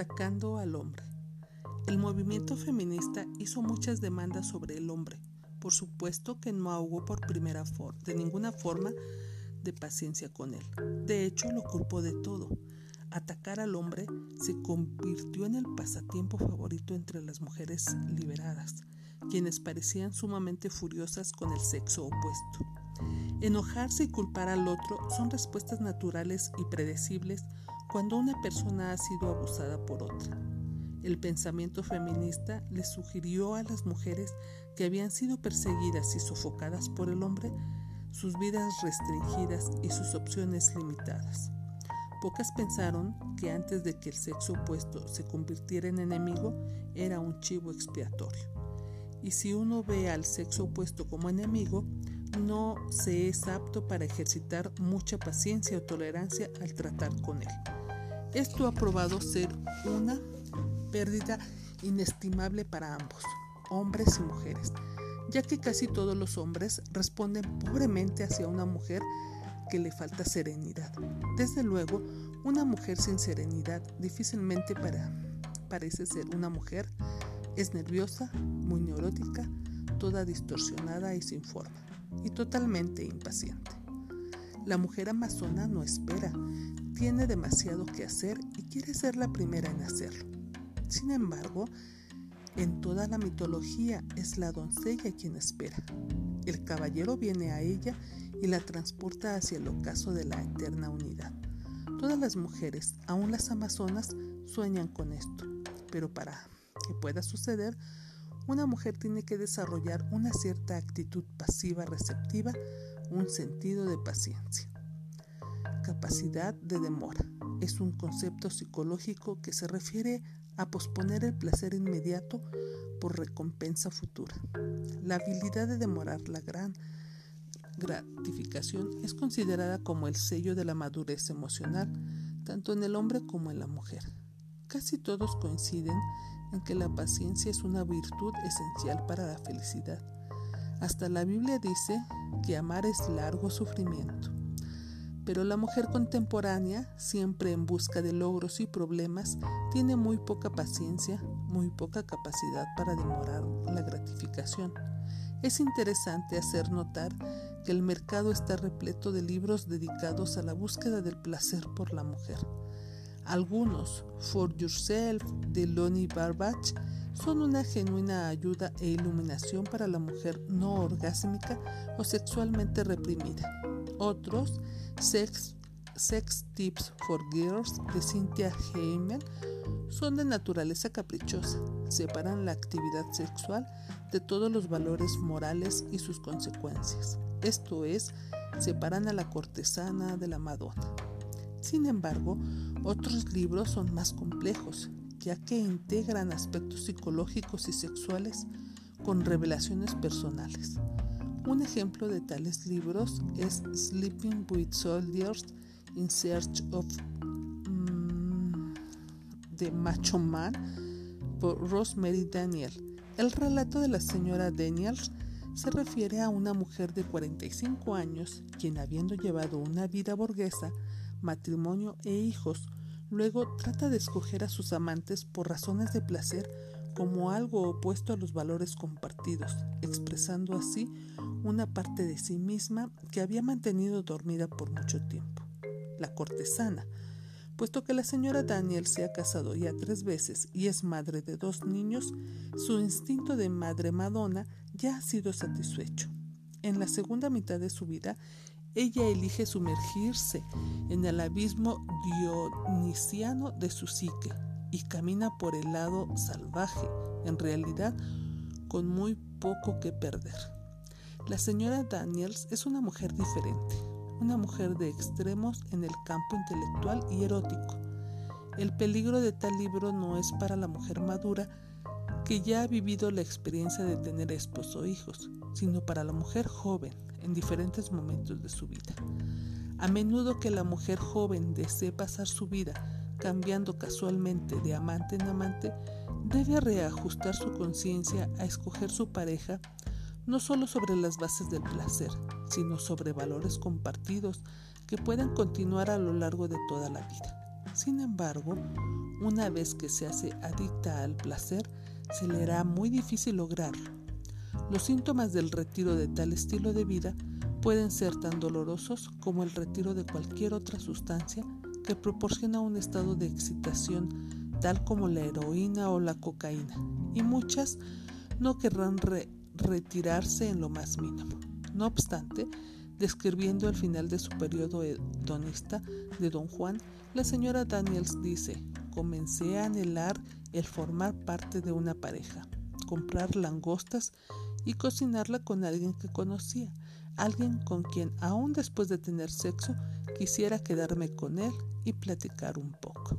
Atacando al hombre. El movimiento feminista hizo muchas demandas sobre el hombre. Por supuesto que no ahogó por primera de ninguna forma de paciencia con él. De hecho, lo culpó de todo. Atacar al hombre se convirtió en el pasatiempo favorito entre las mujeres liberadas, quienes parecían sumamente furiosas con el sexo opuesto. Enojarse y culpar al otro son respuestas naturales y predecibles cuando una persona ha sido abusada por otra. El pensamiento feminista le sugirió a las mujeres que habían sido perseguidas y sofocadas por el hombre sus vidas restringidas y sus opciones limitadas. Pocas pensaron que antes de que el sexo opuesto se convirtiera en enemigo era un chivo expiatorio. Y si uno ve al sexo opuesto como enemigo, no se es apto para ejercitar mucha paciencia o tolerancia al tratar con él. Esto ha probado ser una pérdida inestimable para ambos, hombres y mujeres, ya que casi todos los hombres responden pobremente hacia una mujer que le falta serenidad. Desde luego, una mujer sin serenidad difícilmente parece ser una mujer, es nerviosa, muy neurótica, toda distorsionada y sin forma, y totalmente impaciente. La mujer amazona no espera, tiene demasiado que hacer y quiere ser la primera en hacerlo. Sin embargo, en toda la mitología es la doncella quien espera. El caballero viene a ella y la transporta hacia el ocaso de la eterna unidad. Todas las mujeres, aun las amazonas, sueñan con esto, pero para que pueda suceder, una mujer tiene que desarrollar una cierta actitud pasiva receptiva, un sentido de paciencia capacidad de demora. Es un concepto psicológico que se refiere a posponer el placer inmediato por recompensa futura. La habilidad de demorar la gran gratificación es considerada como el sello de la madurez emocional, tanto en el hombre como en la mujer. Casi todos coinciden en que la paciencia es una virtud esencial para la felicidad. Hasta la Biblia dice que amar es largo sufrimiento. Pero la mujer contemporánea, siempre en busca de logros y problemas, tiene muy poca paciencia, muy poca capacidad para demorar la gratificación. Es interesante hacer notar que el mercado está repleto de libros dedicados a la búsqueda del placer por la mujer. Algunos, For Yourself de Lonnie Barbach, son una genuina ayuda e iluminación para la mujer no orgásmica o sexualmente reprimida. Otros, Sex, Tips for Girls de Cynthia Heimel son de naturaleza caprichosa, separan la actividad sexual de todos los valores morales y sus consecuencias, esto es, separan a la cortesana de la Madonna. Sin embargo, otros libros son más complejos, ya que integran aspectos psicológicos y sexuales con revelaciones personales. Un ejemplo de tales libros es Sleeping with Soldiers in Search of mm, the Macho Man por Rosemary Daniel. El relato de la señora Daniels se refiere a una mujer de 45 años quien habiendo llevado una vida burguesa, matrimonio e hijos, luego trata de escoger a sus amantes por razones de placer como algo opuesto a los valores compartidos, expresando así una parte de sí misma que había mantenido dormida por mucho tiempo, la cortesana. Puesto que la señora Daniel se ha casado ya tres veces y es madre de dos niños, su instinto de madre Madonna ya ha sido satisfecho. En la segunda mitad de su vida, ella elige sumergirse en el abismo dionisiano de su psique y camina por el lado salvaje, en realidad con muy poco que perder. La señora Daniels es una mujer diferente, una mujer de extremos en el campo intelectual y erótico. El peligro de tal libro no es para la mujer madura que ya ha vivido la experiencia de tener esposo o hijos, sino para la mujer joven en diferentes momentos de su vida. A menudo que la mujer joven desee pasar su vida cambiando casualmente de amante en amante, debe reajustar su conciencia a escoger su pareja no solo sobre las bases del placer, sino sobre valores compartidos que puedan continuar a lo largo de toda la vida. Sin embargo, una vez que se hace adicta al placer, se le hará muy difícil lograrlo. Los síntomas del retiro de tal estilo de vida pueden ser tan dolorosos como el retiro de cualquier otra sustancia que proporciona un estado de excitación tal como la heroína o la cocaína, y muchas no querrán retirarse en lo más mínimo. No obstante, describiendo el final de su periodo hedonista de Don Juan, la señora Daniels dice, comencé a anhelar el formar parte de una pareja, comprar langostas y cocinarla con alguien que conocía, alguien con quien aún después de tener sexo quisiera quedarme con él y platicar un poco.